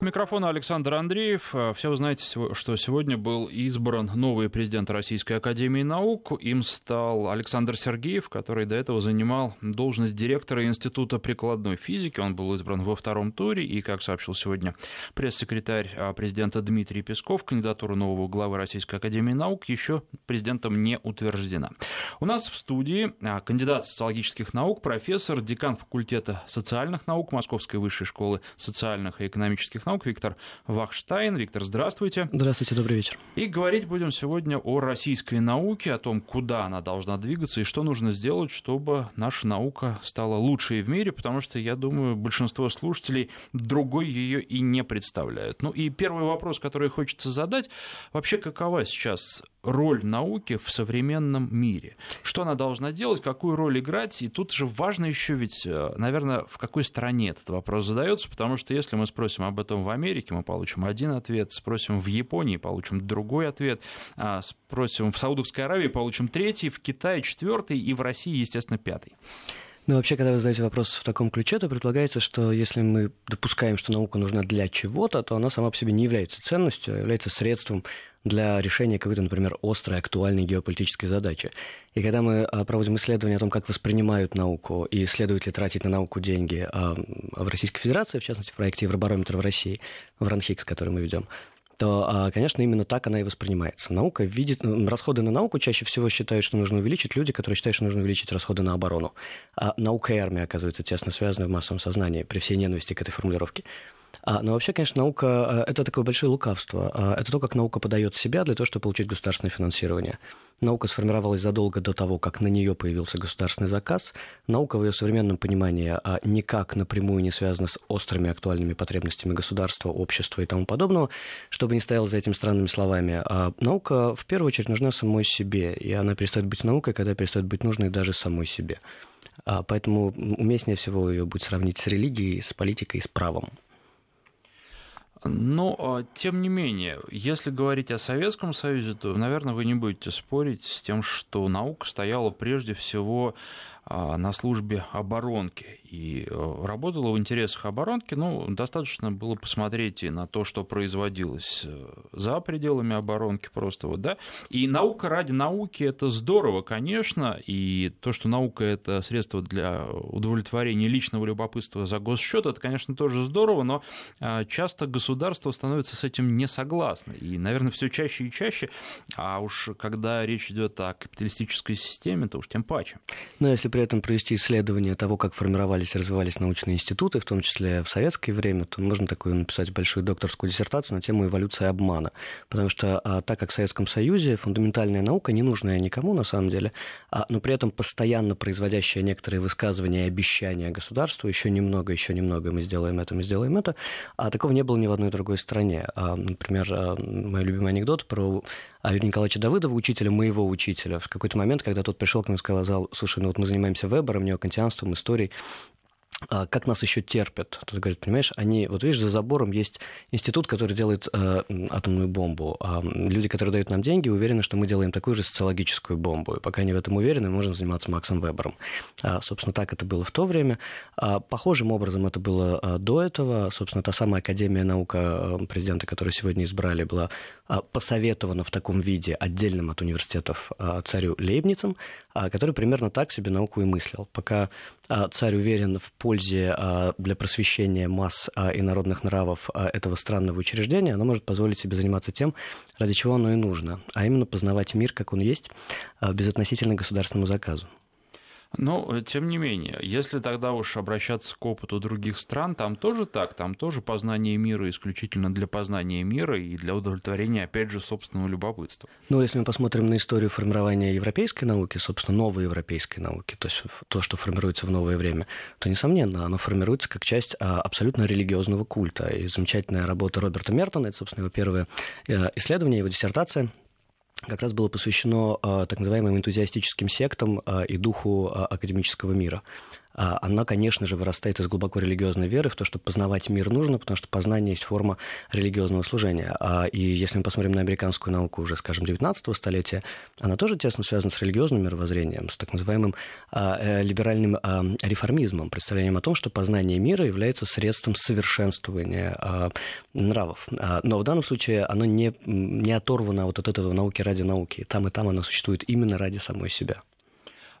Микрофон Александр Андреев. Все вы знаете, что сегодня был избран новый президент Российской Академии Наук. Им стал Александр Сергеев, который до этого занимал должность директора Института прикладной физики. Он был избран во втором туре. И, как сообщил сегодня пресс-секретарь а, президента Дмитрий Песков, кандидатура нового главы Российской Академии Наук еще президентом не утверждена. У нас в студии а, кандидат социологических наук, профессор, декан факультета социальных наук Московской высшей школы социальных и экономических наук Виктор Вахштайн. Виктор, здравствуйте. Здравствуйте, добрый вечер. И говорить будем сегодня о российской науке, о том, куда она должна двигаться и что нужно сделать, чтобы наша наука стала лучшей в мире, потому что, я думаю, большинство слушателей другой ее и не представляют. Ну и первый вопрос, который хочется задать, вообще какова сейчас роль науки в современном мире. Что она должна делать, какую роль играть. И тут же важно еще ведь, э, наверное, в какой стране этот вопрос задается, потому что если мы спросим об этом в Америке, мы получим один ответ, спросим в Японии, получим другой ответ, а спросим в Саудовской Аравии, получим третий, в Китае четвертый и в России, естественно, пятый. Ну, вообще, когда вы задаете вопрос в таком ключе, то предполагается, что если мы допускаем, что наука нужна для чего-то, то она сама по себе не является ценностью, а является средством для решения какой-то, например, острой, актуальной геополитической задачи. И когда мы а, проводим исследования о том, как воспринимают науку и следует ли тратить на науку деньги а, в Российской Федерации, в частности, в проекте Евробарометр в России, в Ранхикс, который мы ведем, то, а, конечно, именно так она и воспринимается. Наука видит... Расходы на науку чаще всего считают, что нужно увеличить люди, которые считают, что нужно увеличить расходы на оборону. А наука и армия, оказывается, тесно связаны в массовом сознании при всей ненависти к этой формулировке. А, но вообще, конечно, наука а, – это такое большое лукавство. А, это то, как наука подает себя для того, чтобы получить государственное финансирование. Наука сформировалась задолго до того, как на нее появился государственный заказ. Наука в ее современном понимании а никак напрямую не связана с острыми актуальными потребностями государства, общества и тому подобного, чтобы не стоял за этим странными словами. А наука в первую очередь нужна самой себе, и она перестает быть наукой, когда перестает быть нужной даже самой себе. Поэтому уместнее всего ее будет сравнить с религией, с политикой, с правом. Но, а, тем не менее, если говорить о Советском Союзе, то, наверное, вы не будете спорить с тем, что наука стояла прежде всего а, на службе оборонки и э, работала в интересах оборонки, ну, достаточно было посмотреть и на то, что производилось э, за пределами оборонки просто вот, да, и наука ради науки это здорово, конечно, и то, что наука это средство для удовлетворения личного любопытства за госсчет, это, конечно, тоже здорово, но а, часто государство становится с этим не согласно, и, наверное, все чаще и чаще, а уж когда речь идет о капиталистической системе, то уж тем паче. Но если при этом провести исследование того, как формировались развивались, развивались научные институты, в том числе в советское время, то можно такую написать большую докторскую диссертацию на тему эволюции обмана. Потому что а, так как в Советском Союзе фундаментальная наука, не нужная никому на самом деле, а, но при этом постоянно производящая некоторые высказывания и обещания государству, еще немного, еще немного, мы сделаем это, мы сделаем это, а такого не было ни в одной другой стране. А, например, а, мой любимый анекдот про Юрия Николаевича Давыдова, учителя моего учителя, в какой-то момент, когда тот пришел к нему и сказал, слушай, ну вот мы занимаемся вебером, неокантианством, историей, а, как нас еще терпят. Тут говорит, понимаешь, они, вот видишь, за забором есть институт, который делает э, атомную бомбу. А люди, которые дают нам деньги, уверены, что мы делаем такую же социологическую бомбу. И пока они в этом уверены, мы можем заниматься Максом Вебером. А, собственно, так это было в то время. А, похожим образом это было а, до этого. Собственно, та самая Академия наука президента, которую сегодня избрали, была а, посоветована в таком виде отдельным от университетов а, царю Лейбницем, а, который примерно так себе науку и мыслил. Пока а, царь уверен в пользе а, для просвещения масс и народных нравов этого странного учреждения, оно может позволить себе заниматься тем, ради чего оно и нужно, а именно познавать мир, как он есть, безотносительно государственному заказу. Но, тем не менее, если тогда уж обращаться к опыту других стран, там тоже так, там тоже познание мира исключительно для познания мира и для удовлетворения, опять же, собственного любопытства. Ну, если мы посмотрим на историю формирования европейской науки, собственно, новой европейской науки, то есть то, что формируется в новое время, то, несомненно, оно формируется как часть а, абсолютно религиозного культа. И замечательная работа Роберта Мертона, это, собственно, его первое э, исследование, его диссертация, как раз было посвящено так называемым энтузиастическим сектам и духу академического мира. Она, конечно же, вырастает из глубоко религиозной веры в то, что познавать мир нужно, потому что познание есть форма религиозного служения. И если мы посмотрим на американскую науку уже, скажем, 19 столетия, она тоже тесно связана с религиозным мировоззрением, с так называемым э, либеральным реформизмом, представлением о том, что познание мира является средством совершенствования нравов. Но в данном случае оно не, не оторвано вот от этого науки ради науки. Там и там оно существует именно ради самой себя.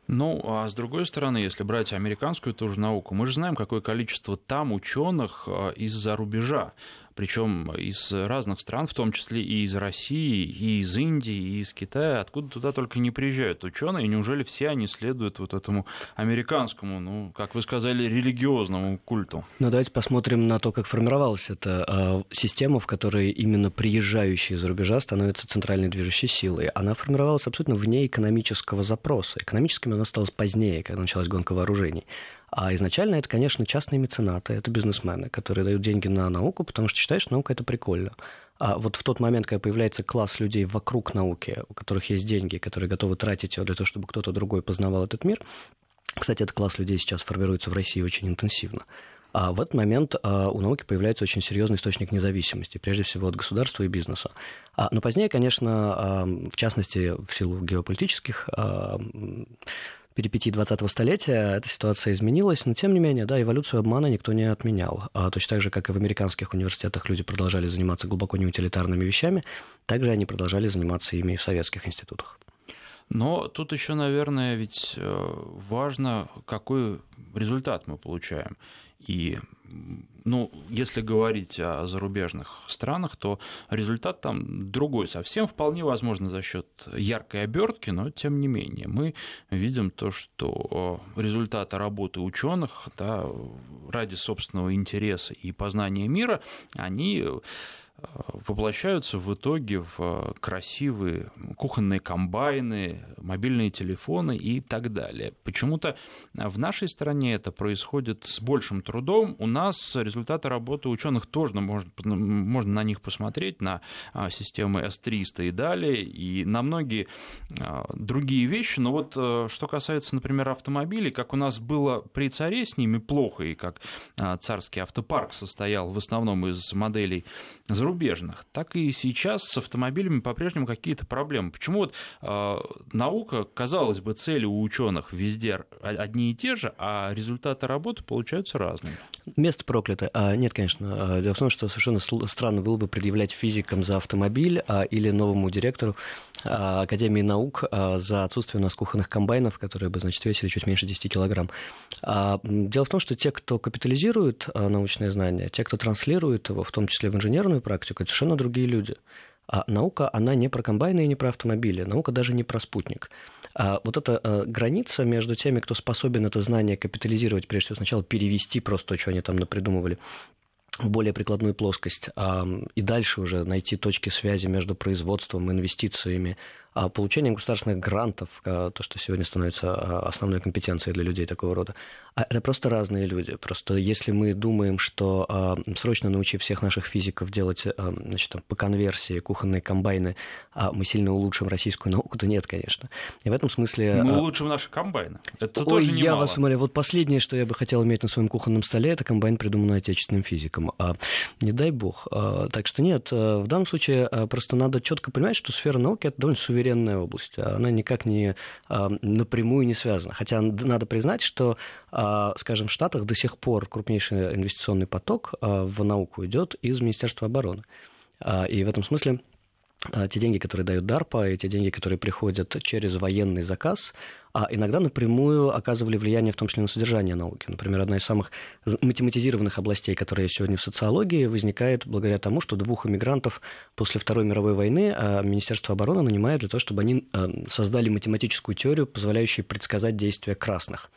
Ну, а с другой стороны, если брать американскую тоже науку, мы же знаем, какое количество там ученых а, из-за рубежа причем из разных стран, в том числе и из России, и из Индии, и из Китая, откуда туда только не приезжают ученые, неужели все они следуют вот этому американскому, ну, как вы сказали, религиозному культу? Ну, давайте посмотрим на то, как формировалась эта э, система, в которой именно приезжающие из рубежа становятся центральной движущей силой. Она формировалась абсолютно вне экономического запроса. Экономическими она стала позднее, когда началась гонка вооружений. А изначально это, конечно, частные меценаты, это бизнесмены, которые дают деньги на науку, потому что считают, что наука это прикольно. А вот в тот момент, когда появляется класс людей вокруг науки, у которых есть деньги, которые готовы тратить его для того, чтобы кто-то другой познавал этот мир, кстати, этот класс людей сейчас формируется в России очень интенсивно. А в этот момент а, у науки появляется очень серьезный источник независимости, прежде всего от государства и бизнеса. А, но позднее, конечно, а, в частности, в силу геополитических перипетий 20-го столетия эта ситуация изменилась, но тем не менее, да, эволюцию обмана никто не отменял. А точно так же, как и в американских университетах люди продолжали заниматься глубоко неутилитарными вещами, также они продолжали заниматься ими и в советских институтах. Но тут еще, наверное, ведь э, важно, какой результат мы получаем. И ну, если говорить о зарубежных странах, то результат там другой совсем, вполне возможно за счет яркой обертки, но тем не менее мы видим то, что результаты работы ученых да, ради собственного интереса и познания мира, они воплощаются в итоге в красивые кухонные комбайны, мобильные телефоны и так далее. Почему-то в нашей стране это происходит с большим трудом. У нас результаты работы ученых тоже можно, можно на них посмотреть, на а, системы S300 и далее, и на многие а, другие вещи. Но вот э, что касается, например, автомобилей, как у нас было при царе с ними плохо, и как а, царский автопарк состоял в основном из моделей зарубежных, так и сейчас с автомобилями по-прежнему какие-то проблемы. Почему вот э, наука, казалось бы, цели у ученых везде одни и те же, а результаты работы получаются разными? Место проклято. А, нет, конечно. А, дело в том, что совершенно странно было бы предъявлять физикам за автомобиль а, или новому директору а, Академии наук а, за отсутствие у нас кухонных комбайнов, которые бы, значит, весили чуть меньше 10 килограмм. А, дело в том, что те, кто капитализирует научное знание, те, кто транслирует его, в том числе в инженерную практику, это совершенно другие люди. А наука, она не про комбайны и не про автомобили. Наука даже не про спутник. А вот эта а, граница между теми, кто способен это знание капитализировать, прежде всего сначала перевести просто то, что они там напридумывали, в более прикладную плоскость, и дальше уже найти точки связи между производством, инвестициями, получением государственных грантов, а, то, что сегодня становится а, основной компетенцией для людей такого рода. А это просто разные люди. Просто если мы думаем, что срочно научив всех наших физиков делать значит, там, по конверсии кухонные комбайны, мы сильно улучшим российскую науку, то нет, конечно. И в этом смысле... Мы улучшим наши комбайны. Это Ой, тоже немало. я вас умоляю. Вот последнее, что я бы хотел иметь на своем кухонном столе, это комбайн, придуманный отечественным физиком. А, не дай бог. А, так что нет, в данном случае просто надо четко понимать, что сфера науки — это довольно суверенная суверенная область. Она никак не а, напрямую не связана. Хотя надо признать, что, а, скажем, в Штатах до сих пор крупнейший инвестиционный поток а, в науку идет из Министерства обороны. И в этом смысле те деньги, которые дают DARPA, и те деньги, которые приходят через военный заказ, а иногда напрямую оказывали влияние в том числе на содержание науки. Например, одна из самых математизированных областей, которая сегодня в социологии, возникает благодаря тому, что двух иммигрантов после Второй мировой войны а, Министерство обороны нанимает для того, чтобы они а, создали математическую теорию, позволяющую предсказать действия красных.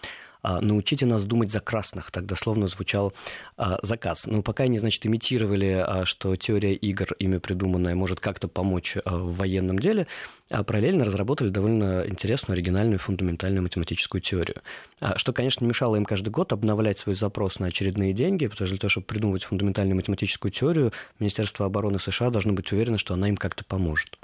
А, научите нас думать за красных, так дословно звучал а, заказ. Но пока они, значит, имитировали, а, что теория игр, ими придуманная, может как-то помочь в военном деле, а параллельно разработали довольно интересную, оригинальную, фундаментальную математическую теорию. Что, конечно, мешало им каждый год обновлять свой запрос на очередные деньги, потому что для того, чтобы придумывать фундаментальную математическую теорию, Министерство обороны США должно быть уверено, что она им как-то поможет.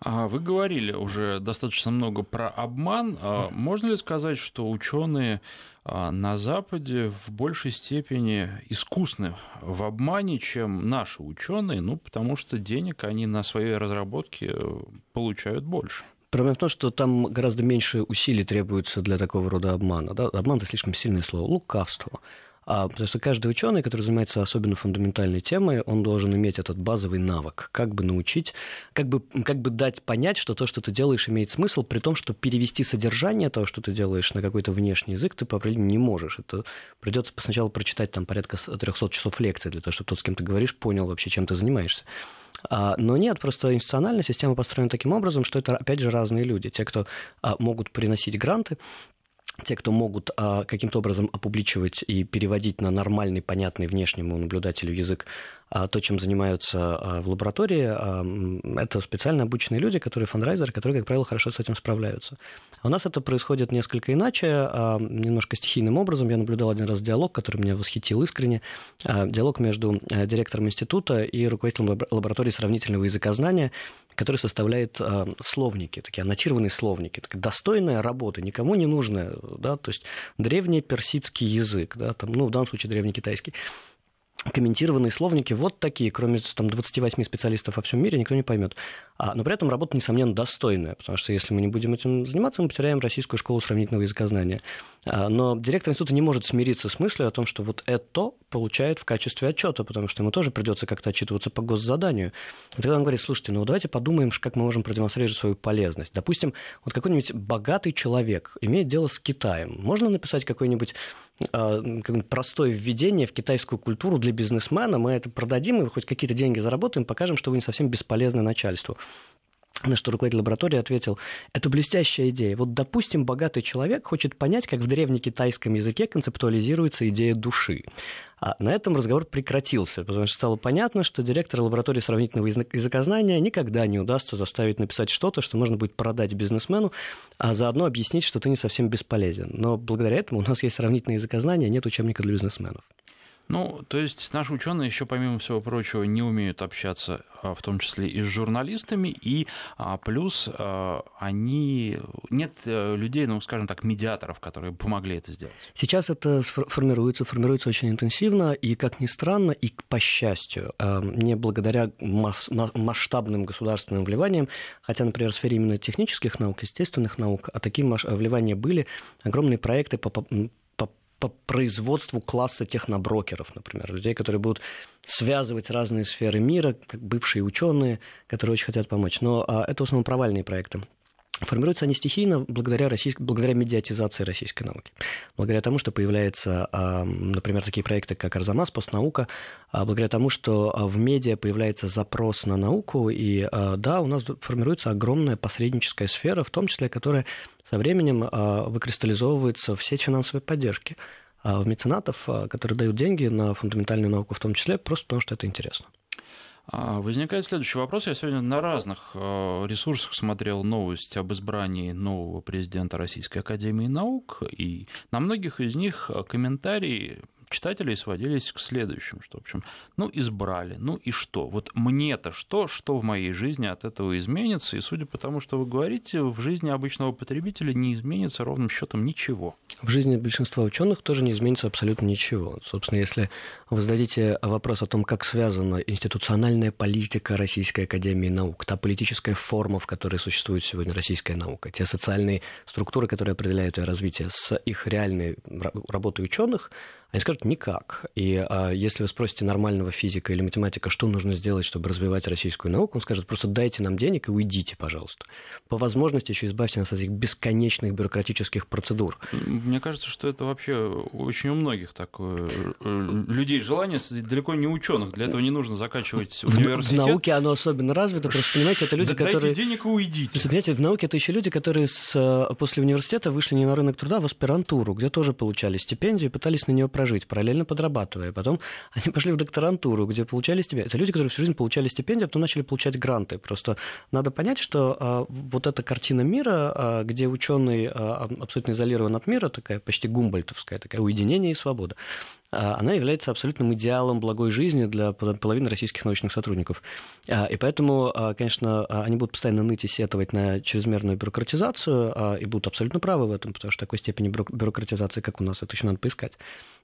А вы говорили уже достаточно много про обман. А можно ли сказать, что ученые а, на Западе в большей степени искусны в обмане, чем наши ученые, ну, потому что денег они на свои разработки э, получают больше? Проблема в том, что там гораздо меньше усилий требуется для такого рода обмана. Да? Обман – это слишком сильное слово. Лукавство. А, потому что каждый ученый, который занимается особенно фундаментальной темой, он должен иметь этот базовый навык, как бы научить, как бы, как бы дать понять, что то, что ты делаешь, имеет смысл, при том, что перевести содержание того, что ты делаешь, на какой-то внешний язык ты по определению не можешь. Это придется сначала прочитать там порядка 300 часов лекций для того, чтобы тот, с кем ты говоришь, понял вообще, чем ты занимаешься. А, но нет, просто институциональная система построена таким образом, что это, опять же, разные люди. Те, кто а, могут приносить гранты, те, кто могут а, каким-то образом опубличивать и переводить на нормальный, понятный внешнему наблюдателю язык а, то, чем занимаются а, в лаборатории, а, это специально обученные люди, которые фандрайзеры, которые, как правило, хорошо с этим справляются. А у нас это происходит несколько иначе, а, немножко стихийным образом. Я наблюдал один раз диалог, который меня восхитил искренне. А, диалог между а, директором института и руководителем лаборатории сравнительного языкознания, который составляет э, словники, такие аннотированные словники, такая достойная работа, никому не нужная, да, то есть древний персидский язык, да, там, ну, в данном случае древний китайский комментированные словники вот такие, кроме там, 28 специалистов во всем мире, никто не поймет. А, но при этом работа, несомненно, достойная, потому что если мы не будем этим заниматься, мы потеряем российскую школу сравнительного языкознания. А, но директор института не может смириться с мыслью о том, что вот это получает в качестве отчета, потому что ему тоже придется как-то отчитываться по госзаданию. И тогда он говорит, слушайте, ну давайте подумаем, как мы можем продемонстрировать свою полезность. Допустим, вот какой-нибудь богатый человек имеет дело с Китаем. Можно написать какой-нибудь а, простое введение в китайскую культуру для бизнесмена, мы это продадим и хоть какие-то деньги заработаем, покажем, что вы не совсем бесполезны начальству. На что руководитель лаборатории ответил, это блестящая идея. Вот, допустим, богатый человек хочет понять, как в древнекитайском языке концептуализируется идея души. А на этом разговор прекратился, потому что стало понятно, что директор лаборатории сравнительного языкознания никогда не удастся заставить написать что-то, что можно будет продать бизнесмену, а заодно объяснить, что ты не совсем бесполезен. Но благодаря этому у нас есть сравнительное языкознание, а нет учебника для бизнесменов. Ну, то есть наши ученые еще, помимо всего прочего, не умеют общаться, а, в том числе и с журналистами, и а, плюс а, они нет э, людей, ну, скажем так, медиаторов, которые помогли это сделать. Сейчас это формируется, формируется очень интенсивно, и, как ни странно, и по счастью, не благодаря масштабным государственным вливаниям, хотя, например, в сфере именно технических наук, естественных наук, а такие вливания были, огромные проекты по по производству класса техноброкеров, например, людей, которые будут связывать разные сферы мира, как бывшие ученые, которые очень хотят помочь. Но а, это в основном провальные проекты. Формируются они стихийно благодаря, российской, благодаря медиатизации российской науки. Благодаря тому, что появляются, например, такие проекты, как Арзамас, постнаука, а благодаря тому, что в медиа появляется запрос на науку, и да, у нас формируется огромная посредническая сфера, в том числе, которая со временем выкристаллизовывается в сеть финансовой поддержки в меценатов, которые дают деньги на фундаментальную науку в том числе, просто потому что это интересно. А, возникает следующий вопрос. Я сегодня на разных э, ресурсах смотрел новость об избрании нового президента Российской Академии Наук, и на многих из них комментарии читателей сводились к следующему, что, в общем, ну, избрали, ну и что? Вот мне-то что, что в моей жизни от этого изменится? И судя по тому, что вы говорите, в жизни обычного потребителя не изменится ровным счетом ничего. В жизни большинства ученых тоже не изменится абсолютно ничего. Собственно, если вы зададите вопрос о том, как связана институциональная политика Российской Академии Наук, та политическая форма, в которой существует сегодня российская наука, те социальные структуры, которые определяют ее развитие, с их реальной работой ученых, они скажут никак. И а, если вы спросите нормального физика или математика, что нужно сделать, чтобы развивать российскую науку, он скажет просто дайте нам денег и уйдите, пожалуйста. По возможности еще избавьте нас от этих бесконечных бюрократических процедур. Мне кажется, что это вообще очень у многих такое э, людей желание, далеко не ученых. Для этого не нужно заканчивать университет. В науке оно особенно развито, просто понимаете, это люди, Дайте которые... денег и уйдите. Понимаете, в науке это еще люди, которые с... Э, после университета вышли не на рынок труда, а в аспирантуру, где тоже получали стипендию и пытались на нее прожить, параллельно подрабатывая. Потом они пошли в докторантуру, где получали стипендию. Это люди, которые всю жизнь получали стипендию, а потом начали получать гранты. Просто надо понять, что а, вот эта картина мира, а, где ученый а, абсолютно изолирован от мира, такая почти гумбольтовская, такая уединение и свобода, а, она является абсолютным идеалом благой жизни для половины российских научных сотрудников. А, и поэтому, а, конечно, они будут постоянно ныть и сетовать на чрезмерную бюрократизацию, и будут абсолютно правы в этом, потому что такой степени бюрократизации, как у нас, это еще надо поискать.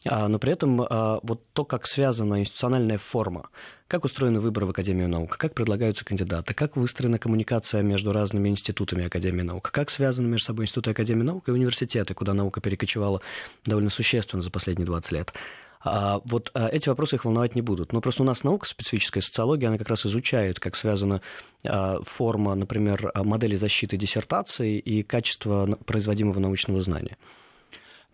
Но при этом вот то, как связана институциональная форма, как устроены выборы в Академию наук, как предлагаются кандидаты, как выстроена коммуникация между разными институтами Академии наук, как связаны между собой институты Академии наук и университеты, куда наука перекочевала довольно существенно за последние 20 лет. А вот а, эти вопросы их волновать не будут. Но просто у нас наука специфическая, социология, она как раз изучает, как связана а, форма, например, модели защиты диссертации и качество производимого научного знания.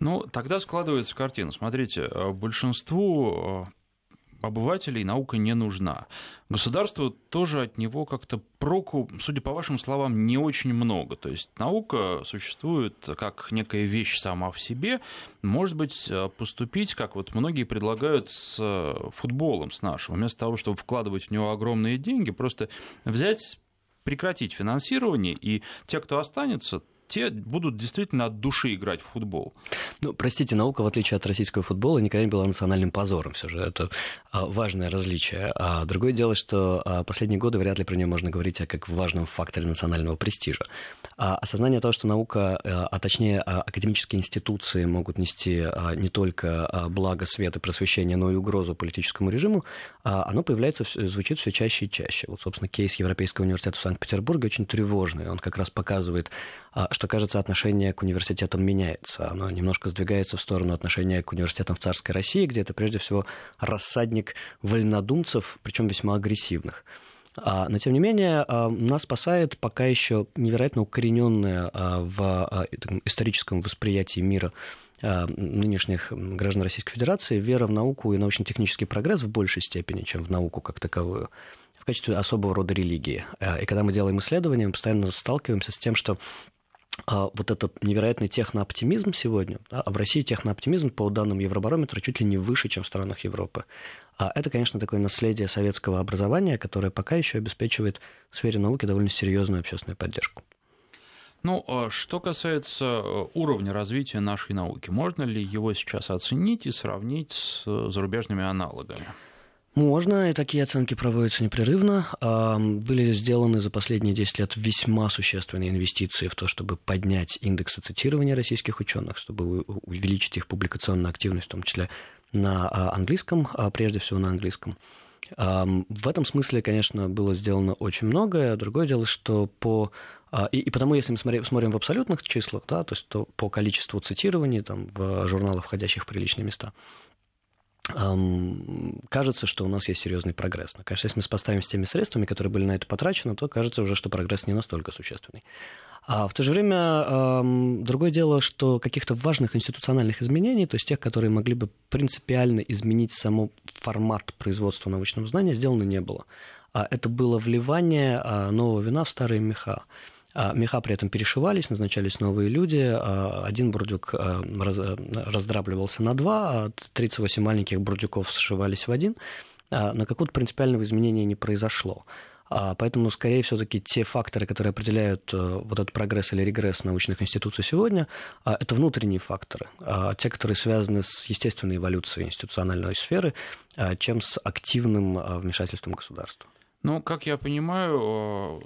Ну, тогда складывается картина. Смотрите, большинству обывателей наука не нужна. Государству тоже от него как-то проку, судя по вашим словам, не очень много. То есть наука существует как некая вещь сама в себе. Может быть, поступить, как вот многие предлагают с футболом, с нашим, вместо того, чтобы вкладывать в него огромные деньги, просто взять прекратить финансирование, и те, кто останется, те будут действительно от души играть в футбол. Ну, простите, наука, в отличие от российского футбола, никогда не была национальным позором. Все же это а, важное различие. А другое дело, что а, последние годы вряд ли про нее можно говорить как важном факторе национального престижа. А осознание того, что наука, а точнее академические институции могут нести не только благо света, просвещения, но и угрозу политическому режиму, оно появляется, звучит все чаще и чаще. Вот, собственно, кейс Европейского университета в Санкт-Петербурге очень тревожный. Он как раз показывает, что, кажется, отношение к университетам меняется. Оно немножко сдвигается в сторону отношения к университетам в царской России, где это прежде всего рассадник вольнодумцев, причем весьма агрессивных. А, но, тем не менее, а, нас спасает пока еще невероятно укорененная а, в историческом восприятии мира нынешних граждан Российской Федерации вера в науку и научно-технический прогресс в большей степени, чем в науку как таковую, в качестве особого рода религии. И когда мы делаем исследования, мы постоянно сталкиваемся с тем, что вот этот невероятный технооптимизм сегодня, да, а в России технооптимизм, по данным Евробарометра, чуть ли не выше, чем в странах Европы. А это, конечно, такое наследие советского образования, которое пока еще обеспечивает в сфере науки довольно серьезную общественную поддержку. Ну, а что касается э, уровня развития нашей науки, можно ли его сейчас оценить и сравнить с э, зарубежными аналогами? Можно, и такие оценки проводятся непрерывно. Были сделаны за последние 10 лет весьма существенные инвестиции в то, чтобы поднять индексы цитирования российских ученых, чтобы увеличить их публикационную активность, в том числе на а, английском, а прежде всего на английском. В этом смысле, конечно, было сделано очень многое. Другое дело, что по а, и, и потому, если мы смотрим, в абсолютных числах, да, то есть то по количеству цитирований там, в журналах, входящих в приличные места, кажется, что у нас есть серьезный прогресс. Но, конечно, если мы сопоставим с теми средствами, которые были на это потрачены, то кажется уже, что прогресс не настолько существенный. А в то же время другое дело, что каких-то важных институциональных изменений, то есть тех, которые могли бы принципиально изменить само формат производства научного знания, сделано не было. А это было вливание а, нового вина в старые меха. А меха при этом перешивались, назначались новые люди. А один бурдюк а, раздрабливался на два, а 38 маленьких бурдюков сшивались в один. Но какого-то принципиального изменения не произошло. Поэтому, скорее, все-таки те факторы, которые определяют э, вот этот прогресс или регресс научных институций сегодня, это внутренние факторы, те, которые связаны с естественной эволюцией институциональной сферы, чем с активным вмешательством государства. Ну, как я понимаю,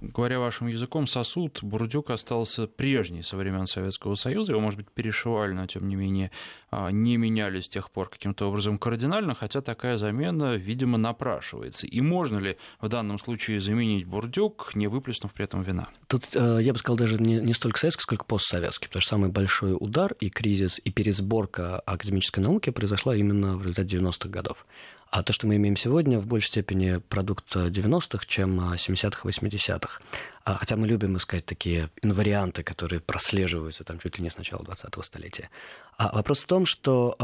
говоря вашим языком, сосуд бурдюк остался прежний со времен Советского Союза. Его, может быть, перешивали, но, тем не менее, не меняли с тех пор каким-то образом кардинально, хотя такая замена, видимо, напрашивается. И можно ли в данном случае заменить бурдюк, не выплеснув при этом вина? Тут, э, я бы сказал, даже не, не столько советский, сколько постсоветский, потому что самый большой удар и кризис, и пересборка академической науки произошла именно в результате 90-х годов. А то, что мы имеем сегодня, в большей степени продукт 90-х, чем 70-х, 80-х. А, хотя мы любим искать такие инварианты, которые прослеживаются там чуть ли не с начала 20-го столетия. А вопрос в том, что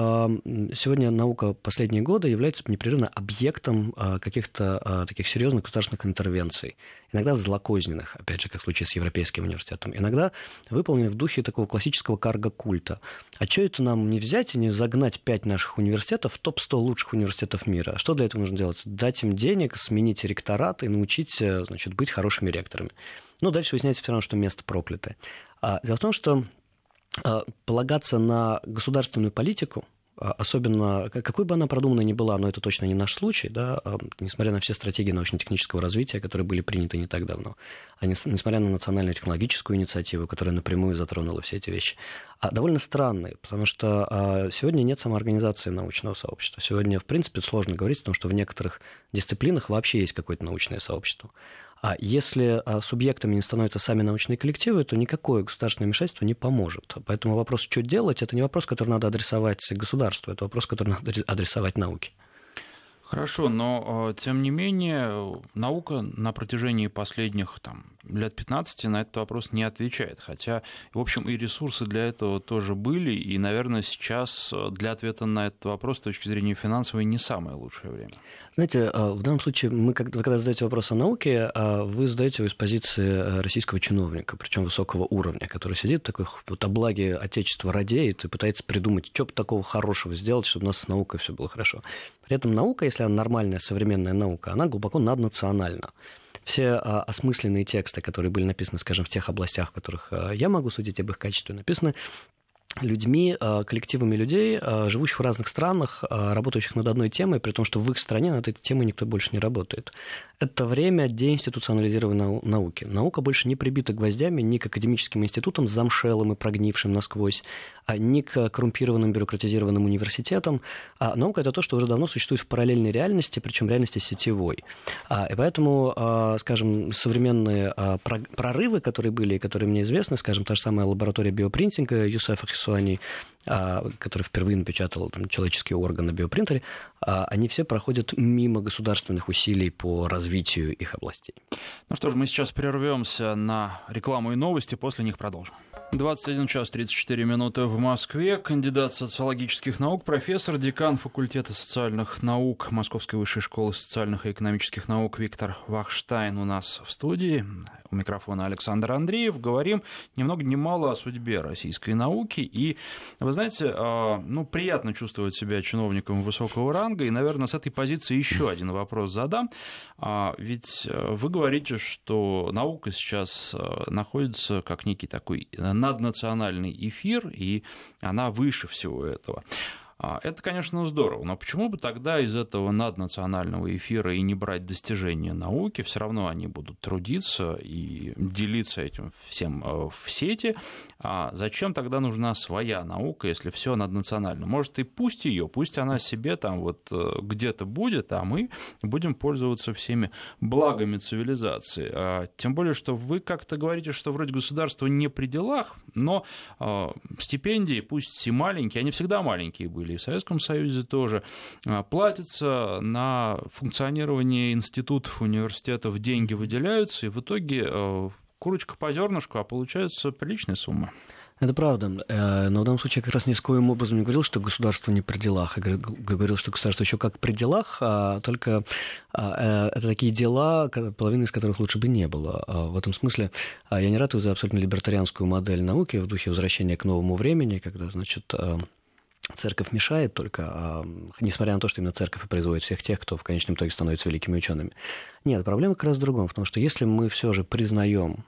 сегодня наука последние годы является непрерывно объектом а, каких-то а, таких серьезных государственных интервенций. Иногда злокозненных, опять же, как в случае с Европейским университетом. Иногда выполненных в духе такого классического карго-культа. А что это нам не взять и не загнать пять наших университетов в топ-100 лучших университетов мира? Что для этого нужно делать? Дать им денег, сменить ректорат и научить э, значит, быть хорошими ректорами. Но дальше выясняется все равно, что место проклятое. А, дело в том, что а, полагаться на государственную политику а, особенно, какой бы она продуманной ни была, но это точно не наш случай, да, а, несмотря на все стратегии научно-технического развития, которые были приняты не так давно, а несмотря на национальную технологическую инициативу, которая напрямую затронула все эти вещи, а довольно странные, потому что сегодня нет самоорганизации научного сообщества. Сегодня, в принципе, сложно говорить о том, что в некоторых дисциплинах вообще есть какое-то научное сообщество. А если а, субъектами не становятся сами научные коллективы, то никакое государственное вмешательство не поможет. Поэтому вопрос, что делать, это не вопрос, который надо адресовать государству, это вопрос, который надо адресовать науке. Хорошо, но тем не менее наука на протяжении последних там, лет 15 на этот вопрос не отвечает. Хотя, в общем, и ресурсы для этого тоже были, и, наверное, сейчас для ответа на этот вопрос с точки зрения финансовой не самое лучшее время. Знаете, в данном случае, мы, когда задаете вопрос о науке, вы задаете его из позиции российского чиновника, причем высокого уровня, который сидит такой вот о благе Отечества радеет и пытается придумать, что бы такого хорошего сделать, чтобы у нас с наукой все было хорошо. При этом наука, если она нормальная современная наука, она глубоко наднациональна. Все а, осмысленные тексты, которые были написаны, скажем, в тех областях, в которых а, я могу судить об их качестве, написаны людьми, а, коллективами людей, а, живущих в разных странах, а, работающих над одной темой, при том, что в их стране над этой темой никто больше не работает. Это время деинституционализированной науки. Наука больше не прибита гвоздями ни к академическим институтам, замшелым и прогнившим насквозь, ни к коррумпированным бюрократизированным университетам. А наука – это то, что уже давно существует в параллельной реальности, причем реальности сетевой. И поэтому, скажем, современные прорывы, которые были, которые мне известны, скажем, та же самая лаборатория биопринтинга Юсефа Хисуани, а, который впервые напечатал там, человеческие органы на биопринтере, а, они все проходят мимо государственных усилий по развитию их областей. Ну что ж, мы сейчас прервемся на рекламу и новости, после них продолжим. 21 час 34 минуты в Москве. Кандидат социологических наук, профессор, декан факультета социальных наук Московской высшей школы социальных и экономических наук Виктор Вахштайн у нас в студии. У микрофона Александр Андреев. Говорим ни много ни мало о судьбе российской науки. И, вы знаете, а, ну, приятно чувствовать себя чиновником высокого ранга. И, наверное, с этой позиции еще один вопрос задам. А, ведь э, вы говорите, что наука сейчас э, находится как некий такой наднациональный эфир, и она выше всего этого. А, это, конечно, здорово, но почему бы тогда из этого наднационального эфира и не брать достижения науки? Все равно они будут трудиться и делиться этим всем э, в сети. А зачем тогда нужна своя наука, если все наднационально? Может, и пусть ее, пусть она себе там вот э, где-то будет, а мы будем пользоваться всеми благами цивилизации. А, тем более, что вы как-то говорите, что вроде государство не при делах, но а, стипендии, пусть и маленькие, они всегда маленькие были, и в Советском Союзе тоже, а, платятся на функционирование институтов, университетов, деньги выделяются, и в итоге э, курочка по зернышку, а получается приличная сумма. Это правда. Э, но в данном случае я как раз ни с коим образом не говорил, что государство не при делах. Я говорил, что государство еще как при делах, а только а, э, это такие дела, половины из которых лучше бы не было. А в этом смысле я не ратую за абсолютно либертарианскую модель науки в духе возвращения к новому времени, когда, значит, церковь мешает только, несмотря на то, что именно церковь и производит всех тех, кто в конечном итоге становится великими учеными. Нет, проблема как раз в другом, потому что если мы все же признаем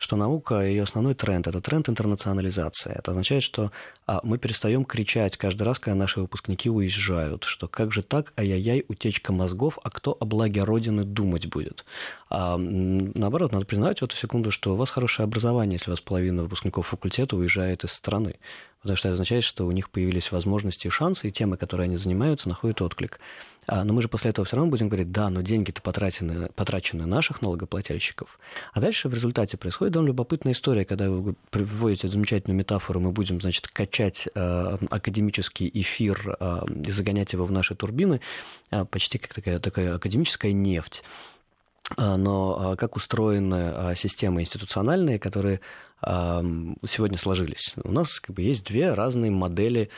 что наука, ее основной тренд – это тренд интернационализации. Это означает, что а, мы перестаем кричать каждый раз, когда наши выпускники уезжают, что как же так, ай-яй-яй, утечка мозгов, а кто о благе Родины думать будет? А, наоборот, надо признать в эту секунду, что у вас хорошее образование, если у вас половина выпускников факультета уезжает из страны потому что это означает, что у них появились возможности и шансы, и темы, которые они занимаются, находят отклик. А, но мы же после этого все равно будем говорить, да, но деньги-то потрачены, потрачены наших налогоплательщиков. А дальше в результате происходит довольно любопытная история, когда вы приводите замечательную метафору, мы будем, значит, качать э, академический эфир э, и загонять его в наши турбины, почти как такая, такая академическая нефть но как устроены системы институциональные, которые сегодня сложились. У нас как бы есть две разные модели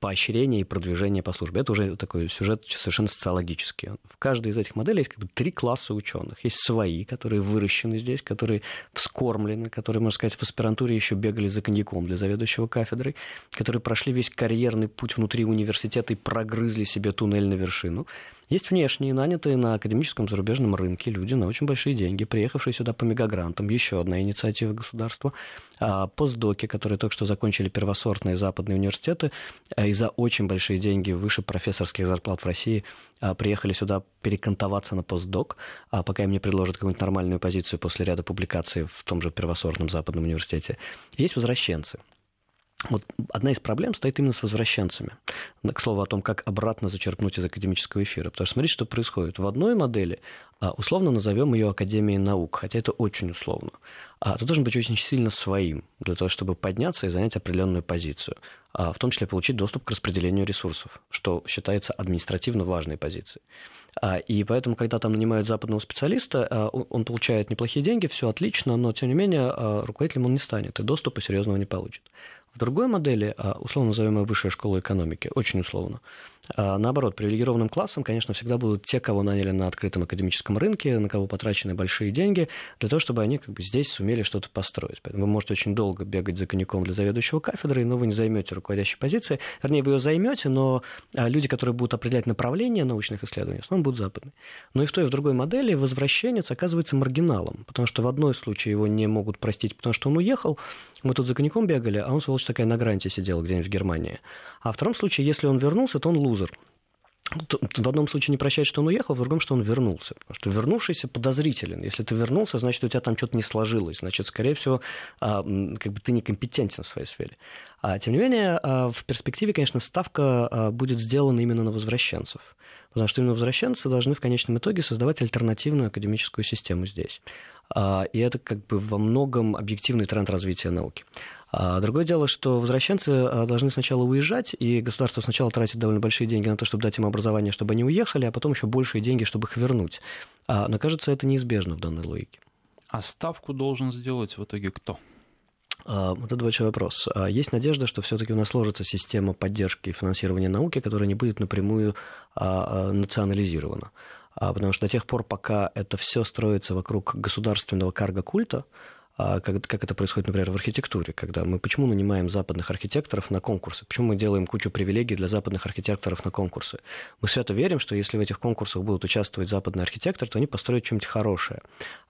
поощрения и продвижения по службе. Это уже такой сюжет совершенно социологический. В каждой из этих моделей есть как бы три класса ученых. Есть свои, которые выращены здесь, которые вскормлены, которые, можно сказать, в аспирантуре еще бегали за коньяком для заведующего кафедрой, которые прошли весь карьерный путь внутри университета и прогрызли себе туннель на вершину. Есть внешние, нанятые на академическом зарубежном рынке люди на очень большие деньги, приехавшие сюда по мегагрантам. Еще одна частная инициатива государства. А постдоки, которые только что закончили первосортные западные университеты, и за очень большие деньги выше профессорских зарплат в России приехали сюда перекантоваться на постдок, пока им не предложат какую-нибудь нормальную позицию после ряда публикаций в том же первосортном западном университете. Есть возвращенцы. Вот одна из проблем стоит именно с возвращенцами. К слову о том, как обратно зачерпнуть из академического эфира. Потому что смотрите, что происходит. В одной модели, а, условно назовем ее Академией наук, хотя это очень условно, а ты должен быть очень сильно своим для того, чтобы подняться и занять определенную позицию, а, в том числе получить доступ к распределению ресурсов, что считается административно важной позицией. А, и поэтому, когда там нанимают западного специалиста, он получает неплохие деньги, все отлично, но тем не менее руководителем он не станет и доступа серьезного не получит. В другой модели, а, условно называемая высшая школа экономики, очень условно, а, наоборот, привилегированным классом, конечно, всегда будут те, кого наняли на открытом академическом рынке, на кого потрачены большие деньги, для того, чтобы они как бы здесь сумели что-то построить. Поэтому вы можете очень долго бегать за коньяком для заведующего кафедрой, но вы не займете руководящей позиции. Вернее, вы ее займете, но а, люди, которые будут определять направление научных исследований, в основном будут западные. Но и в той, и в другой модели возвращенец оказывается маргиналом, потому что в одной случае его не могут простить, потому что он уехал, мы тут за коньяком бегали, а он, сволочь такая, на гранте сидел где-нибудь в Германии. А в втором случае, если он вернулся, то он лузер. В одном случае не прощает, что он уехал, в другом, что он вернулся. Потому что вернувшийся подозрителен. Если ты вернулся, значит, у тебя там что-то не сложилось. Значит, скорее всего, а, как бы ты некомпетентен в своей сфере. А, тем не менее, а, в перспективе, конечно, ставка а, будет сделана именно на возвращенцев. Потому что именно возвращенцы должны в конечном итоге создавать альтернативную академическую систему здесь. И это как бы во многом объективный тренд развития науки. Другое дело, что возвращенцы должны сначала уезжать, и государство сначала тратит довольно большие деньги на то, чтобы дать им образование, чтобы они уехали, а потом еще большие деньги, чтобы их вернуть. Но кажется, это неизбежно в данной логике. А ставку должен сделать в итоге кто? А, вот это большой вопрос. А, есть надежда, что все-таки у нас сложится система поддержки и финансирования науки, которая не будет напрямую а, национализирована. Потому что до тех пор, пока это все строится вокруг государственного карго-культа, а как, как это происходит, например, в архитектуре, когда мы почему нанимаем западных архитекторов на конкурсы, почему мы делаем кучу привилегий для западных архитекторов на конкурсы. Мы свято верим, что если в этих конкурсах будут участвовать западные архитекторы, то они построят что-нибудь хорошее.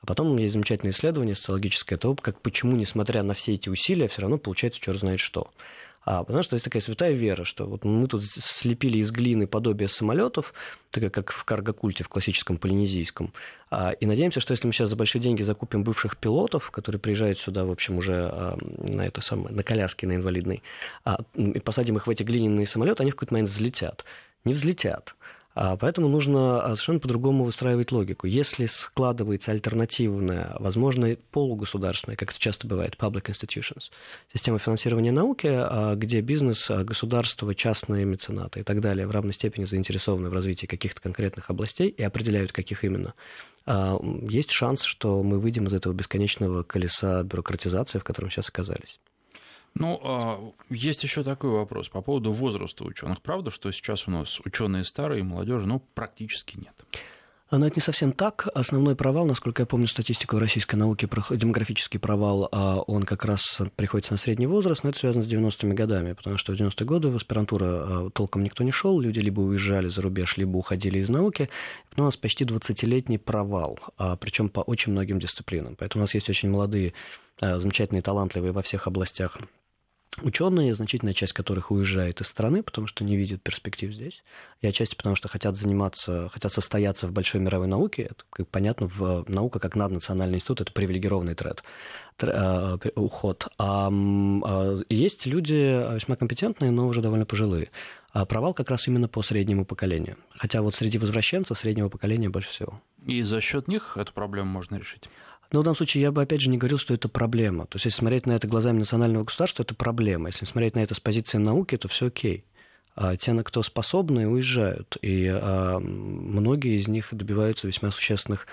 А потом есть замечательное исследование социологическое того, как почему, несмотря на все эти усилия, все равно получается черт знает что. А, потому что есть такая святая вера, что вот мы тут слепили из глины подобие самолетов, такая как в каргокульте в классическом полинезийском, а, и надеемся, что если мы сейчас за большие деньги закупим бывших пилотов, которые приезжают сюда, в общем, уже а, на это самое, на коляске, на инвалидной, а, и посадим их в эти глиняные самолеты, они в какой-то момент взлетят. Не взлетят. А поэтому нужно а, совершенно по-другому выстраивать логику. Если складывается альтернативная, возможно, полугосударственная, как это часто бывает, public institutions, система финансирования науки, а, где бизнес, государство, частные меценаты и так далее в равной степени заинтересованы в развитии каких-то конкретных областей и определяют, каких именно, есть шанс, что мы выйдем из этого бесконечного колеса бюрократизации, в котором сейчас оказались. Ну, а, есть еще такой вопрос по поводу возраста ученых. Правда, что сейчас у нас ученые старые, молодежи, ну, практически нет? Но это не совсем так. Основной провал, насколько я помню статистику российской науки, демографический провал, а он как раз приходится на средний возраст, но это связано с 90-ми годами, потому что в 90-е годы в аспирантуру а, толком никто не шел, люди либо уезжали за рубеж, либо уходили из науки. у нас почти 20-летний провал, а, причем по очень многим дисциплинам. Поэтому у нас есть очень молодые, замечательные, талантливые во всех областях Ученые, значительная часть которых уезжает из страны, потому что не видят перспектив здесь, и отчасти потому, что хотят заниматься, хотят состояться в большой мировой науке. Это, как понятно, в наука как наднациональный институт – это привилегированный тред, э, уход. А, а есть люди весьма компетентные, но уже довольно пожилые. А провал как раз именно по среднему поколению. Хотя вот среди возвращенцев среднего поколения больше всего. И за счет них эту проблему можно решить? Но в данном случае я бы, опять же, не говорил, что это проблема. То есть, если смотреть на это глазами национального государства, это проблема. Если смотреть на это с позиции науки, то все окей. А те, на кто способны, уезжают. И а, многие из них добиваются весьма существенных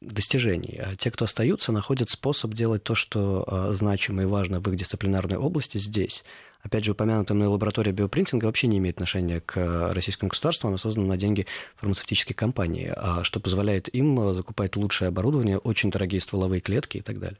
достижений. А те, кто остаются, находят способ делать то, что а, значимо и важно в их дисциплинарной области здесь. Опять же, упомянутая мной лаборатория биопринтинга вообще не имеет отношения к э, российскому государству, она создана на деньги фармацевтической компании, а что позволяет им закупать лучшее оборудование, очень дорогие стволовые клетки и так далее.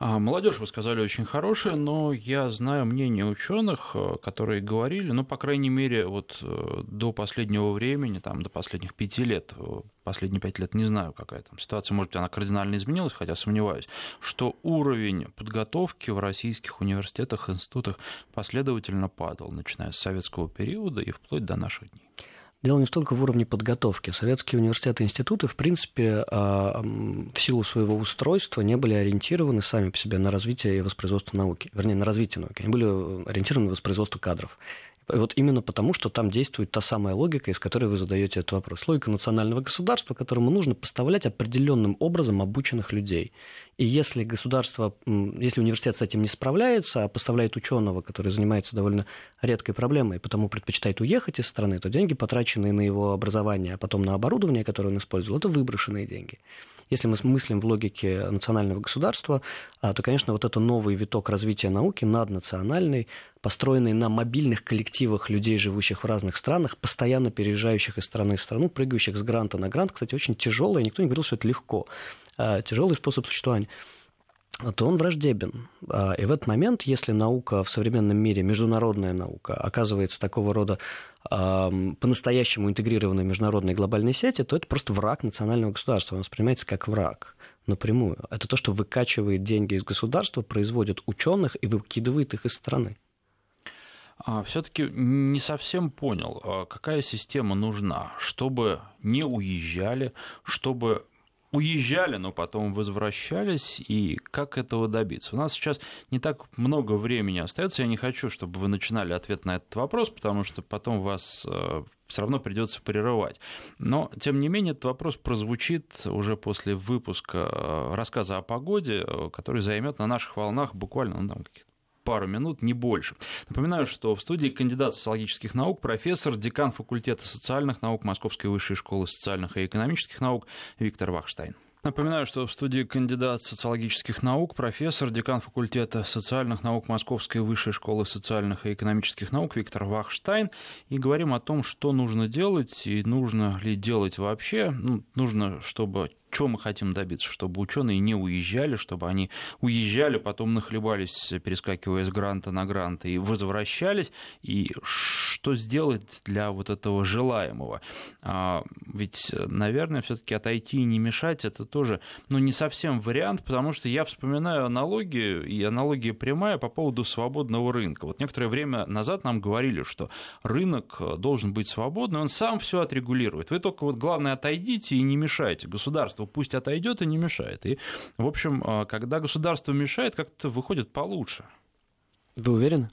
А, молодежь, вы сказали, очень хорошая, но я знаю мнение ученых, э, которые говорили, ну, по крайней мере, вот э, до последнего времени, там, до последних пяти лет, э, последние пять лет не знаю, какая там ситуация, может быть, она кардинально изменилась, хотя сомневаюсь, что уровень подготовки в российских университетах, институтах последовательно падал, начиная с советского периода и вплоть до наших дней. Дело не столько в уровне подготовки. Советские университеты и институты, в принципе, а, в силу своего устройства не были ориентированы сами по себе на развитие и воспроизводство науки. Вернее, на развитие науки. Они были ориентированы на воспроизводство кадров. Вот именно потому, что там действует та самая логика, из которой вы задаете этот вопрос. Логика национального государства, которому нужно поставлять определенным образом обученных людей. И если государство, если университет с этим не справляется, а поставляет ученого, который занимается довольно редкой проблемой, и потому предпочитает уехать из страны, то деньги, потраченные на его образование, а потом на оборудование, которое он использовал, это выброшенные деньги. Если мы мыслим в логике национального государства, а, то, конечно, вот это новый виток развития науки, наднациональный, построенный на мобильных коллективах людей, живущих в разных странах, постоянно переезжающих из страны в страну, прыгающих с гранта на грант, кстати, очень тяжелый, никто не говорил, что это легко, тяжелый способ существования то он враждебен. А, и в этот момент, если наука в современном мире, международная наука, оказывается такого рода по-настоящему интегрированной международной глобальной сети, то это просто враг национального государства. Он воспринимается как враг напрямую. Это то, что выкачивает деньги из государства, производит ученых и выкидывает их из страны. А, Все-таки не совсем понял, а какая система нужна, чтобы не уезжали, чтобы уезжали, но потом возвращались, и как этого добиться? У нас сейчас не так много времени остается, я не хочу, чтобы вы начинали ответ на этот вопрос, потому что потом вас э, все равно придется прерывать. Но, тем не менее, этот вопрос прозвучит уже после выпуска э, рассказа о погоде, э, который займет на наших волнах буквально ну, там, пару минут, не больше. Напоминаю, что в студии кандидат социологических наук, профессор, декан факультета социальных наук Московской высшей школы социальных и экономических наук Виктор Вахштайн. Напоминаю, что в студии кандидат социологических наук, профессор, декан факультета социальных наук Московской высшей школы социальных и экономических наук Виктор Вахштайн. И говорим о том, что нужно делать и нужно ли делать вообще. Ну, нужно, чтобы чего мы хотим добиться? Чтобы ученые не уезжали, чтобы они уезжали, потом нахлебались, перескакивая с гранта на грант, и возвращались. И что сделать для вот этого желаемого? А, ведь, наверное, все-таки отойти и не мешать это тоже ну, не совсем вариант, потому что я вспоминаю аналогию, и аналогия прямая по поводу свободного рынка. Вот некоторое время назад нам говорили, что рынок должен быть свободный, он сам все отрегулирует. Вы только вот главное отойдите и не мешайте. Государство государство пусть отойдет и не мешает. И, в общем, а, когда государство мешает, как-то выходит получше. Вы уверены?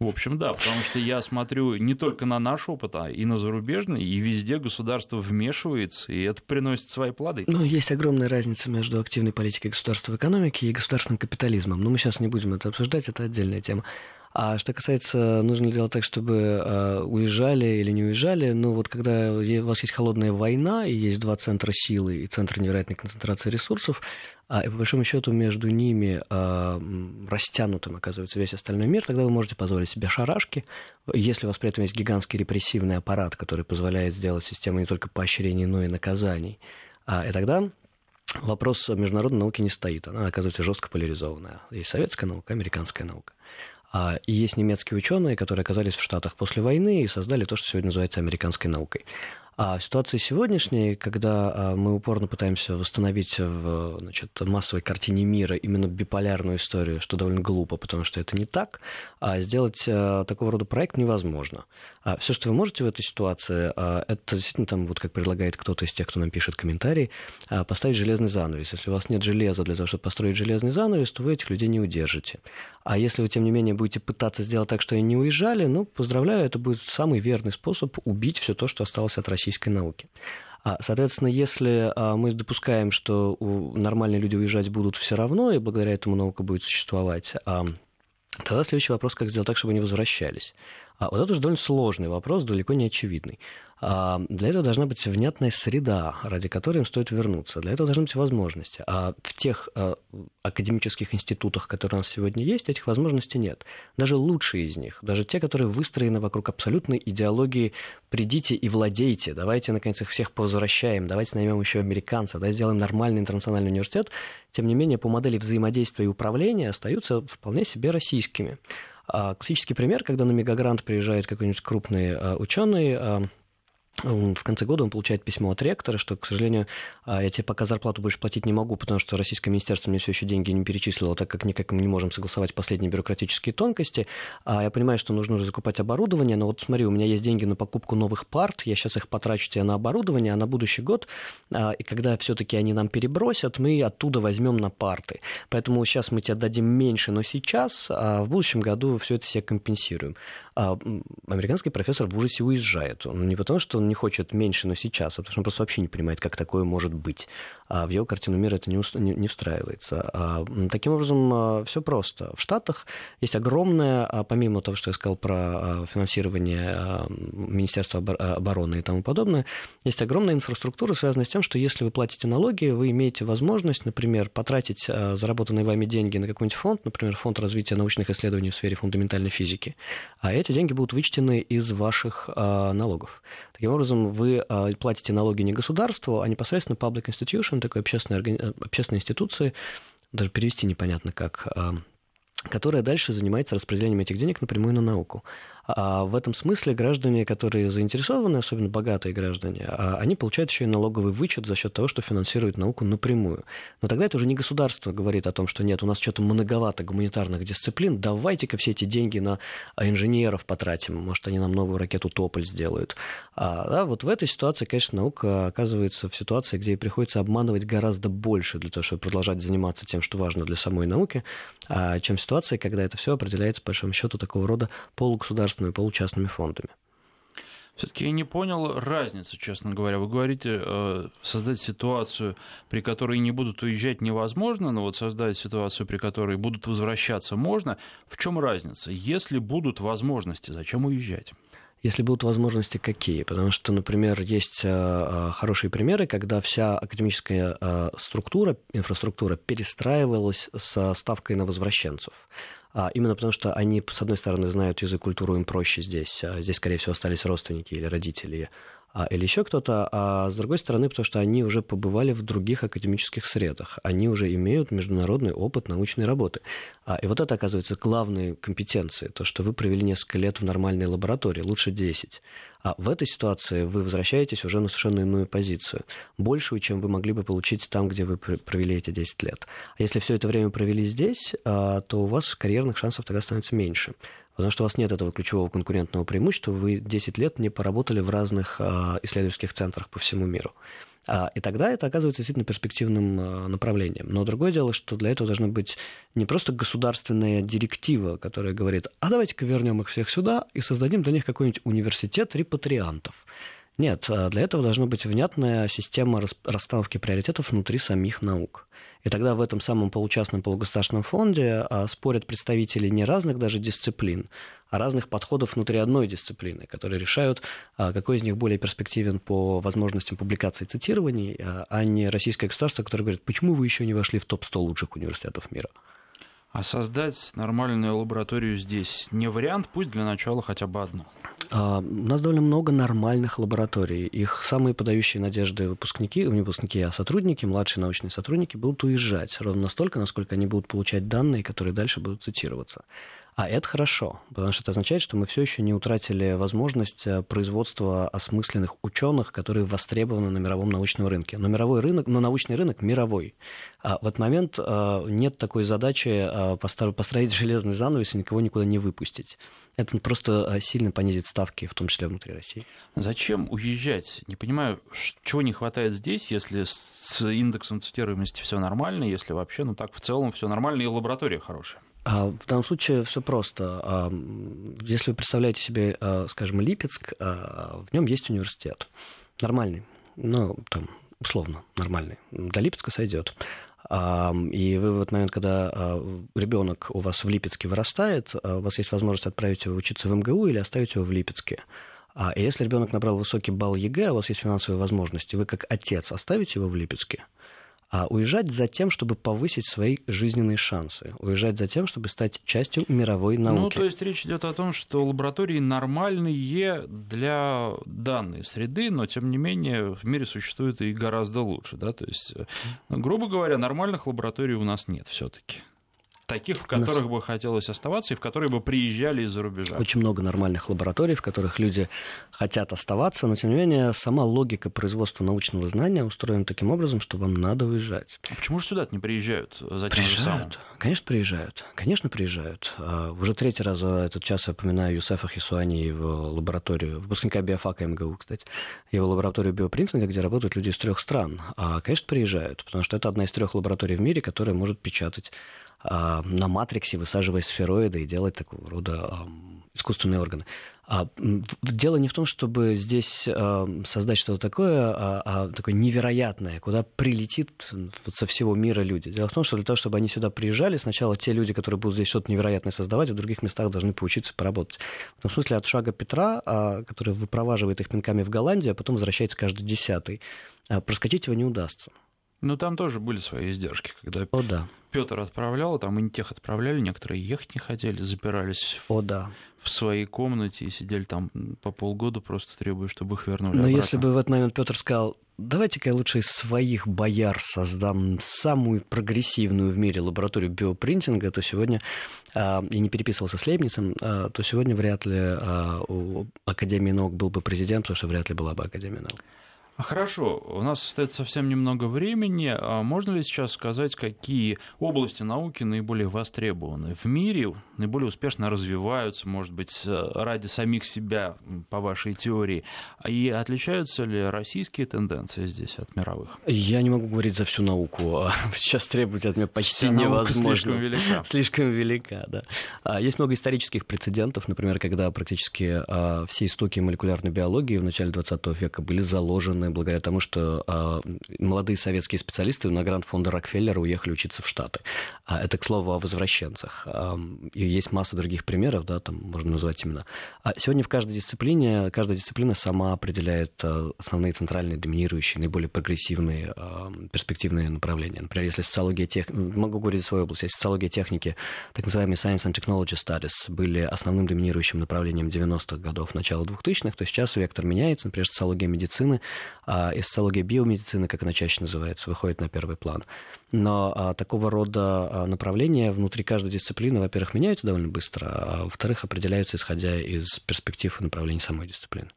В общем, да, потому что я смотрю не только на наш опыт, а и на зарубежный, и везде государство вмешивается, и это приносит свои плоды. Ну, есть огромная разница между активной политикой государства в экономике и государственным капитализмом. Но мы сейчас не будем это обсуждать, это отдельная тема. А что касается, нужно ли делать так, чтобы э, уезжали или не уезжали, ну вот когда у вас есть холодная война, и есть два центра силы и центр невероятной концентрации ресурсов, а, и по большому счету между ними а, растянутым оказывается весь остальной мир, тогда вы можете позволить себе шарашки. Если у вас при этом есть гигантский репрессивный аппарат, который позволяет сделать систему не только поощрений, но и наказаний, а, и тогда вопрос международной науки не стоит. Она оказывается жестко поляризованная. Есть советская наука, американская наука. А, и есть немецкие ученые, которые оказались в Штатах после войны и создали то, что сегодня называется американской наукой. А в ситуации сегодняшней, когда а, мы упорно пытаемся восстановить в значит, массовой картине мира именно биполярную историю, что довольно глупо, потому что это не так, а сделать а, такого рода проект невозможно. А все, что вы можете в этой ситуации, это действительно там, вот как предлагает кто-то из тех, кто нам пишет комментарии, поставить железный занавес. Если у вас нет железа для того, чтобы построить железный занавес, то вы этих людей не удержите. А если вы, тем не менее, будете пытаться сделать так, что они не уезжали, ну, поздравляю, это будет самый верный способ убить все то, что осталось от российской науки. А, соответственно, если а, мы допускаем, что нормальные люди уезжать будут все равно, и благодаря этому наука будет существовать, а, тогда следующий вопрос, как сделать так, чтобы они возвращались. А вот это уже довольно сложный вопрос, далеко не очевидный. А, для этого должна быть внятная среда, ради которой им стоит вернуться. Для этого должны быть возможности. А в тех а, академических институтах, которые у нас сегодня есть, этих возможностей нет. Даже лучшие из них, даже те, которые выстроены вокруг абсолютной идеологии «придите и владейте», давайте, наконец, их всех возвращаем, давайте наймем еще американцев, давайте сделаем нормальный интернациональный университет, тем не менее, по модели взаимодействия и управления остаются вполне себе российскими. Классический пример, когда на Мегагрант приезжает какой-нибудь крупный ученый, в конце года он получает письмо от ректора, что, к сожалению, а, я тебе пока зарплату больше платить не могу, потому что Российское министерство мне все еще деньги не перечислило, так как никак мы не можем согласовать последние бюрократические тонкости. А я понимаю, что нужно уже закупать оборудование, но вот смотри, у меня есть деньги на покупку новых парт, я сейчас их потрачу тебе на оборудование, а на будущий год, а, и когда все-таки они нам перебросят, мы оттуда возьмем на парты. Поэтому сейчас мы тебе дадим меньше, но сейчас, а в будущем году все это себе компенсируем. Американский профессор в ужасе уезжает. Он не потому, что он не хочет меньше, но сейчас, а потому что он просто вообще не понимает, как такое может быть. А в его картину мира это не, уст... не, встраивается. А, таким образом, а, все просто. В Штатах есть огромное, а, помимо того, что я сказал про а, финансирование а, Министерства обороны и тому подобное, есть огромная инфраструктура, связанная с тем, что если вы платите налоги, вы имеете возможность, например, потратить а, заработанные вами деньги на какой-нибудь фонд, например, фонд развития научных исследований в сфере фундаментальной физики, а эти деньги будут вычтены из ваших а, налогов. Таким образом, вы а, платите налоги не государству, а непосредственно public institution, такой общественной, органи... общественной институции, даже перевести непонятно как, а, которая дальше занимается распределением этих денег напрямую на науку. А в этом смысле граждане, которые заинтересованы, особенно богатые граждане, а, они получают еще и налоговый вычет за счет того, что финансируют науку напрямую. Но тогда это уже не государство говорит о том, что нет, у нас что-то многовато гуманитарных дисциплин, давайте-ка все эти деньги на инженеров потратим, может, они нам новую ракету Тополь сделают. А, да, вот в этой ситуации, конечно, наука оказывается в ситуации, где ей приходится обманывать гораздо больше для того, чтобы продолжать заниматься тем, что важно для самой науки, а, чем в ситуации, когда это все определяется, по большому счету, такого рода полугосударственным государственными, получастными фондами. Все-таки я не понял разницу, честно говоря. Вы говорите, э, создать ситуацию, при которой не будут уезжать, невозможно, но вот создать ситуацию, при которой будут возвращаться, можно. В чем разница? Если будут возможности, зачем уезжать? Если будут возможности, какие? Потому что, например, есть э, э, хорошие примеры, когда вся академическая структура, инфраструктура перестраивалась со ставкой на возвращенцев. А, именно потому, что они, с одной стороны, знают язык, культуру, им проще здесь. А здесь, скорее всего, остались родственники или родители а, или еще кто-то, а с другой стороны, потому что они уже побывали в других академических средах, они уже имеют международный опыт научной работы. А, и вот это, оказывается, главные компетенции, то, что вы провели несколько лет в нормальной лаборатории, лучше 10. А в этой ситуации вы возвращаетесь уже на совершенно иную позицию, большую, чем вы могли бы получить там, где вы провели эти 10 лет. А если все это время провели здесь, а, то у вас карьерных шансов тогда становится меньше потому что у вас нет этого ключевого конкурентного преимущества, вы 10 лет не поработали в разных а, исследовательских центрах по всему миру. А, и тогда это оказывается действительно перспективным а, направлением. Но другое дело, что для этого должна быть не просто государственная директива, которая говорит, а давайте-ка вернем их всех сюда и создадим для них какой-нибудь университет репатриантов. Нет, для этого должна быть внятная система расстановки приоритетов внутри самих наук. И тогда в этом самом получастном полугосударственном фонде а, спорят представители не разных даже дисциплин, а разных подходов внутри одной дисциплины, которые решают, а, какой из них более перспективен по возможностям публикации и цитирований, а, а не российское государство, которое говорит, почему вы еще не вошли в топ-100 лучших университетов мира. А создать нормальную лабораторию здесь не вариант, пусть для начала хотя бы одну. А, у нас довольно много нормальных лабораторий. Их самые подающие надежды выпускники, не выпускники, а сотрудники, младшие научные сотрудники будут уезжать ровно настолько, насколько они будут получать данные, которые дальше будут цитироваться. А это хорошо, потому что это означает, что мы все еще не утратили возможность э, производства осмысленных ученых, которые востребованы на мировом научном рынке. Но мировой рынок, но научный рынок мировой. А в этот момент э, нет такой задачи э, построить железный занавес и никого никуда не выпустить. Это просто сильно понизит ставки, в том числе внутри России. Зачем уезжать? Не понимаю, чего не хватает здесь, если с индексом цитируемости все нормально, если вообще, ну так в целом все нормально и лаборатория хорошая. А в данном случае все просто. А, если вы представляете себе, а, скажем, Липецк, в нем есть университет. Нормальный. Ну, там, условно, нормальный. До Липецка сойдет. И вы в этот момент, когда ребенок у вас в Липецке вырастает, у вас есть возможность отправить его учиться в МГУ или оставить его в Липецке. А если ребенок набрал высокий балл ЕГЭ, у вас есть финансовые возможности, вы как отец оставите его в Липецке, а уезжать за тем, чтобы повысить свои жизненные шансы, уезжать за тем, чтобы стать частью мировой ну, науки. Ну, то есть речь идет о том, что лаборатории нормальные для данной среды, но тем не менее в мире существует и гораздо лучше, да, то есть, грубо говоря, нормальных лабораторий у нас нет все-таки таких, в которых нас... бы хотелось оставаться и в которые бы приезжали из-за рубежа. Очень много нормальных лабораторий, в которых люди хотят оставаться, но тем не менее сама логика производства научного знания устроена таким образом, что вам надо выезжать. А почему же сюда не приезжают? За приезжают, конечно, приезжают, конечно, приезжают. А, уже третий раз за этот час я упоминаю Юсефа Хисуани и его лабораторию, выпускника биофака МГУ, кстати, его лабораторию биопринтинга, где работают люди из трех стран. А, конечно, приезжают, потому что это одна из трех лабораторий в мире, которая может печатать на матриксе, высаживая сфероиды и делать такого рода искусственные органы. А дело не в том, чтобы здесь создать что-то такое, а, а такое невероятное, куда прилетит вот со всего мира люди. Дело в том, что для того, чтобы они сюда приезжали, сначала те люди, которые будут здесь что-то невероятное создавать, в других местах должны поучиться поработать. В том смысле, от шага Петра, который выпроваживает их пинками в Голландию, а потом возвращается каждый десятый, проскочить его не удастся. Ну, там тоже были свои издержки, когда О, да. Петр отправлял, там и не тех отправляли, некоторые ехать не хотели, запирались О, да. в своей комнате и сидели там по полгода, просто требуя, чтобы их вернули. Но обратно. если бы в этот момент Петр сказал, давайте-ка я лучше из своих бояр создам самую прогрессивную в мире лабораторию биопринтинга, то сегодня, а, и не переписывался с Лейбницем, а, то сегодня вряд ли а, у Академии наук был бы президент, потому что вряд ли была бы Академия наук. Хорошо, у нас остается совсем немного времени. А можно ли сейчас сказать, какие области науки наиболее востребованы в мире, наиболее успешно развиваются, может быть, ради самих себя, по вашей теории? И отличаются ли российские тенденции здесь от мировых? Я не могу говорить за всю науку. А сейчас требовать от меня почти Вся невозможно. слишком велика. Слишком велика, да. А, есть много исторических прецедентов, например, когда практически все истоки молекулярной биологии в начале 20 века были заложены благодаря тому, что а, молодые советские специалисты на грант фонда Рокфеллера уехали учиться в Штаты. А, это, к слову, о возвращенцах. А, и есть масса других примеров, да, там можно назвать именно. А сегодня в каждой дисциплине, каждая дисциплина сама определяет основные центральные, доминирующие, наиболее прогрессивные, перспективные направления. Например, если социология тех... Могу говорить за свою область. Если социология техники, так называемые Science and Technology Studies, были основным доминирующим направлением 90-х годов, начала 2000-х, то сейчас вектор меняется. Например, социология медицины а эсциология биомедицины, как она чаще называется, выходит на первый план. Но а, такого рода а, направления внутри каждой дисциплины, во-первых, меняются довольно быстро, а во-вторых, определяются исходя из перспектив и направлений самой дисциплины.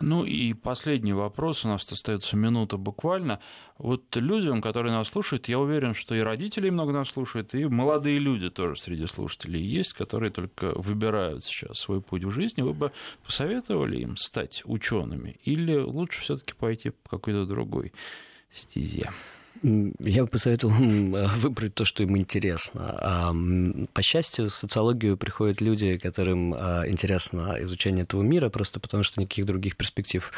Ну и последний вопрос, у нас остается минута буквально. Вот людям, которые нас слушают, я уверен, что и родители много нас слушают, и молодые люди тоже среди слушателей есть, которые только выбирают сейчас свой путь в жизни. Вы бы посоветовали им стать учеными или лучше все-таки пойти по какой-то другой стезе? Я бы посоветовал выбрать то, что им интересно. По счастью, в социологию приходят люди, которым а, интересно изучение этого мира, просто потому что никаких других перспектив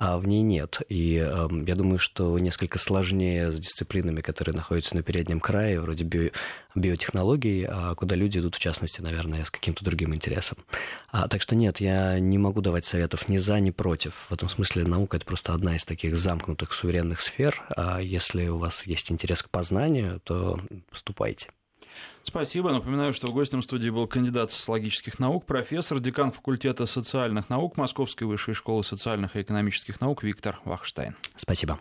а в ней нет. И э, я думаю, что несколько сложнее с дисциплинами, которые находятся на переднем крае, вроде био, биотехнологий, а куда люди идут, в частности, наверное, с каким-то другим интересом. А, так что нет, я не могу давать советов ни за, ни против. В этом смысле наука — это просто одна из таких замкнутых суверенных сфер. А если у вас есть интерес к познанию, то вступайте. Спасибо. Напоминаю, что в гостем студии был кандидат социологических наук, профессор, декан факультета социальных наук Московской высшей школы социальных и экономических наук Виктор Вахштайн. Спасибо.